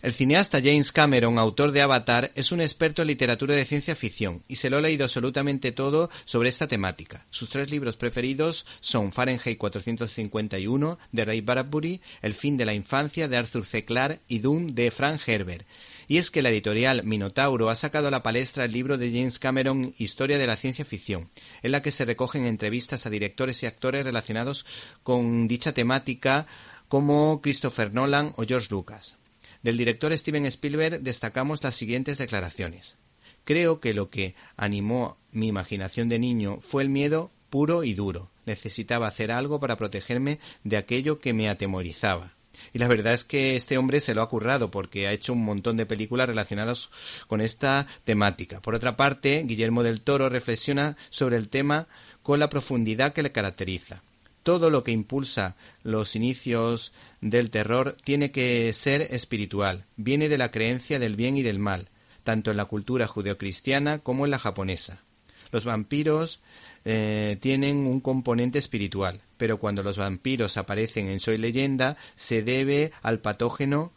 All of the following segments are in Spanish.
El cineasta James Cameron, autor de Avatar, es un experto en literatura de ciencia ficción y se lo ha leído absolutamente todo sobre esta temática. Sus tres libros preferidos son Fahrenheit 451 de Ray Bradbury, El fin de la infancia de Arthur C. Clarke y Dune de Frank Herbert. Y es que la editorial Minotauro ha sacado a la palestra el libro de James Cameron Historia de la ciencia ficción, en la que se recogen entrevistas a directores y actores relacionados con dicha temática como Christopher Nolan o George Lucas. Del director Steven Spielberg destacamos las siguientes declaraciones. Creo que lo que animó mi imaginación de niño fue el miedo puro y duro. Necesitaba hacer algo para protegerme de aquello que me atemorizaba. Y la verdad es que este hombre se lo ha currado porque ha hecho un montón de películas relacionadas con esta temática. Por otra parte, Guillermo del Toro reflexiona sobre el tema con la profundidad que le caracteriza todo lo que impulsa los inicios del terror tiene que ser espiritual, viene de la creencia del bien y del mal, tanto en la cultura judeocristiana como en la japonesa. Los vampiros eh, tienen un componente espiritual, pero cuando los vampiros aparecen en Soy leyenda se debe al patógeno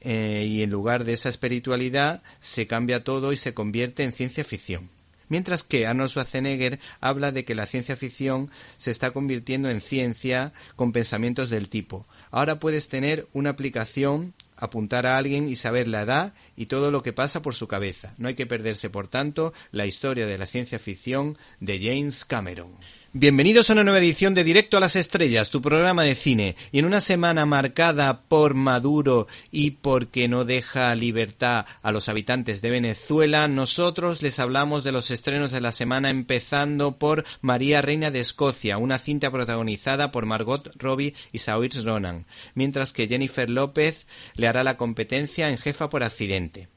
eh, y en lugar de esa espiritualidad se cambia todo y se convierte en ciencia ficción mientras que Arnold Schwarzenegger habla de que la ciencia ficción se está convirtiendo en ciencia con pensamientos del tipo. Ahora puedes tener una aplicación apuntar a alguien y saber la edad y todo lo que pasa por su cabeza. No hay que perderse, por tanto, la historia de la ciencia ficción de James Cameron. Bienvenidos a una nueva edición de Directo a las Estrellas, tu programa de cine. Y en una semana marcada por Maduro y porque no deja libertad a los habitantes de Venezuela, nosotros les hablamos de los estrenos de la semana empezando por María Reina de Escocia, una cinta protagonizada por Margot Robbie y Saoirse Ronan, mientras que Jennifer López le hará la competencia en Jefa por accidente.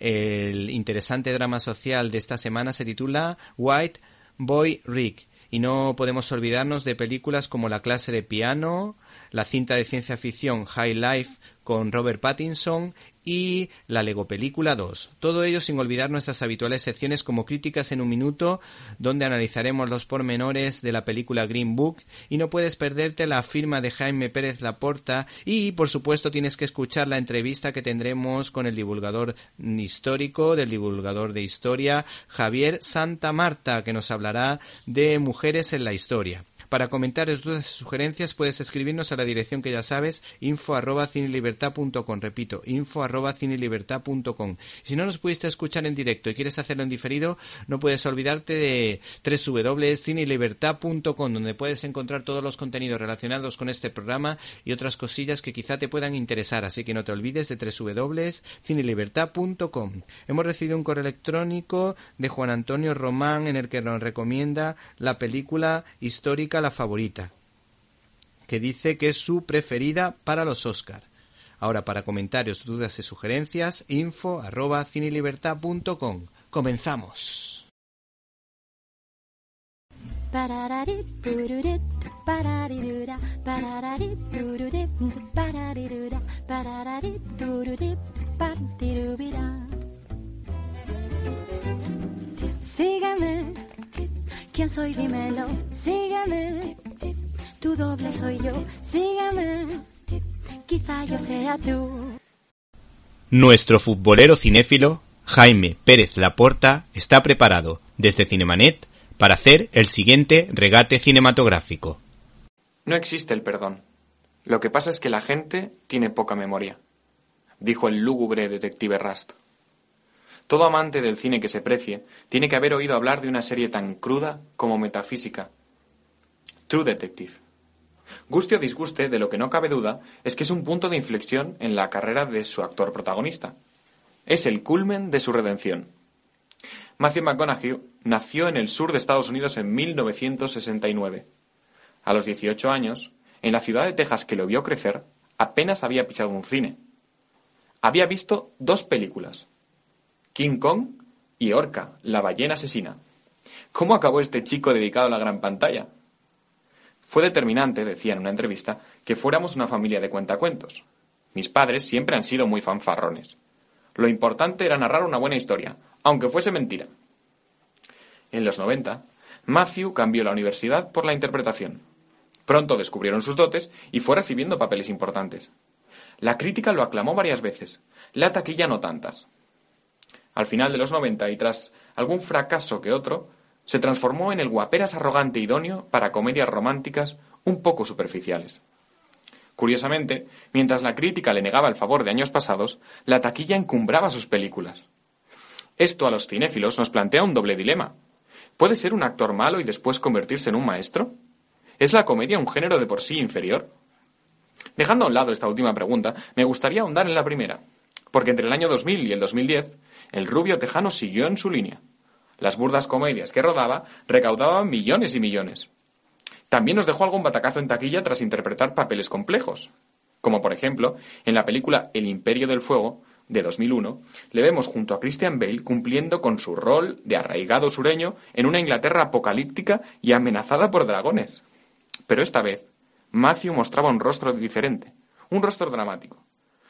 El interesante drama social de esta semana se titula White Boy Rick. Y no podemos olvidarnos de películas como La clase de piano, la cinta de ciencia ficción High Life con Robert Pattinson y la Lego Película 2. Todo ello sin olvidar nuestras habituales secciones como críticas en un minuto, donde analizaremos los pormenores de la película Green Book y no puedes perderte la firma de Jaime Pérez Laporta y por supuesto tienes que escuchar la entrevista que tendremos con el divulgador histórico del divulgador de historia Javier Santa Marta que nos hablará de mujeres en la historia. Para comentarios, dudas y sugerencias puedes escribirnos a la dirección que ya sabes, info arroba cinelibertad.com. Repito, info arroba cinelibertad.com. Si no nos pudiste escuchar en directo y quieres hacerlo en diferido, no puedes olvidarte de www.cinelibertad.com, donde puedes encontrar todos los contenidos relacionados con este programa y otras cosillas que quizá te puedan interesar. Así que no te olvides de www.cinelibertad.com. Hemos recibido un correo electrónico de Juan Antonio Román en el que nos recomienda la película histórica La Favorita, que dice que es su preferida para los Oscar. Ahora, para comentarios, dudas y sugerencias, info arroba cinelibertad.com. Comenzamos. ¿Quién soy? Dímelo, sígueme, tu doble soy yo, sígueme, quizá yo sea tú. Nuestro futbolero cinéfilo, Jaime Pérez Laporta, está preparado, desde Cinemanet, para hacer el siguiente regate cinematográfico. No existe el perdón. Lo que pasa es que la gente tiene poca memoria, dijo el lúgubre detective Rasp. Todo amante del cine que se precie tiene que haber oído hablar de una serie tan cruda como metafísica. True Detective. Guste o disguste, de lo que no cabe duda es que es un punto de inflexión en la carrera de su actor protagonista. Es el culmen de su redención. Matthew McConaughey nació en el sur de Estados Unidos en 1969. A los 18 años, en la ciudad de Texas que lo vio crecer, apenas había pisado un cine. Había visto dos películas, King Kong y Orca, la ballena asesina. ¿Cómo acabó este chico dedicado a la gran pantalla? Fue determinante, decía en una entrevista, que fuéramos una familia de cuentacuentos. Mis padres siempre han sido muy fanfarrones. Lo importante era narrar una buena historia, aunque fuese mentira. En los 90, Matthew cambió la universidad por la interpretación. Pronto descubrieron sus dotes y fue recibiendo papeles importantes. La crítica lo aclamó varias veces, la taquilla no tantas. Al final de los 90 y tras algún fracaso que otro, se transformó en el guaperas arrogante idóneo para comedias románticas un poco superficiales. Curiosamente, mientras la crítica le negaba el favor de años pasados, la taquilla encumbraba sus películas. Esto a los cinéfilos nos plantea un doble dilema. ¿Puede ser un actor malo y después convertirse en un maestro? ¿Es la comedia un género de por sí inferior? Dejando a un lado esta última pregunta, me gustaría ahondar en la primera, porque entre el año 2000 y el 2010, el rubio tejano siguió en su línea. Las burdas comedias que rodaba recaudaban millones y millones. También nos dejó algún batacazo en taquilla tras interpretar papeles complejos, como por ejemplo en la película El Imperio del Fuego de 2001, le vemos junto a Christian Bale cumpliendo con su rol de arraigado sureño en una Inglaterra apocalíptica y amenazada por dragones. Pero esta vez, Matthew mostraba un rostro diferente, un rostro dramático.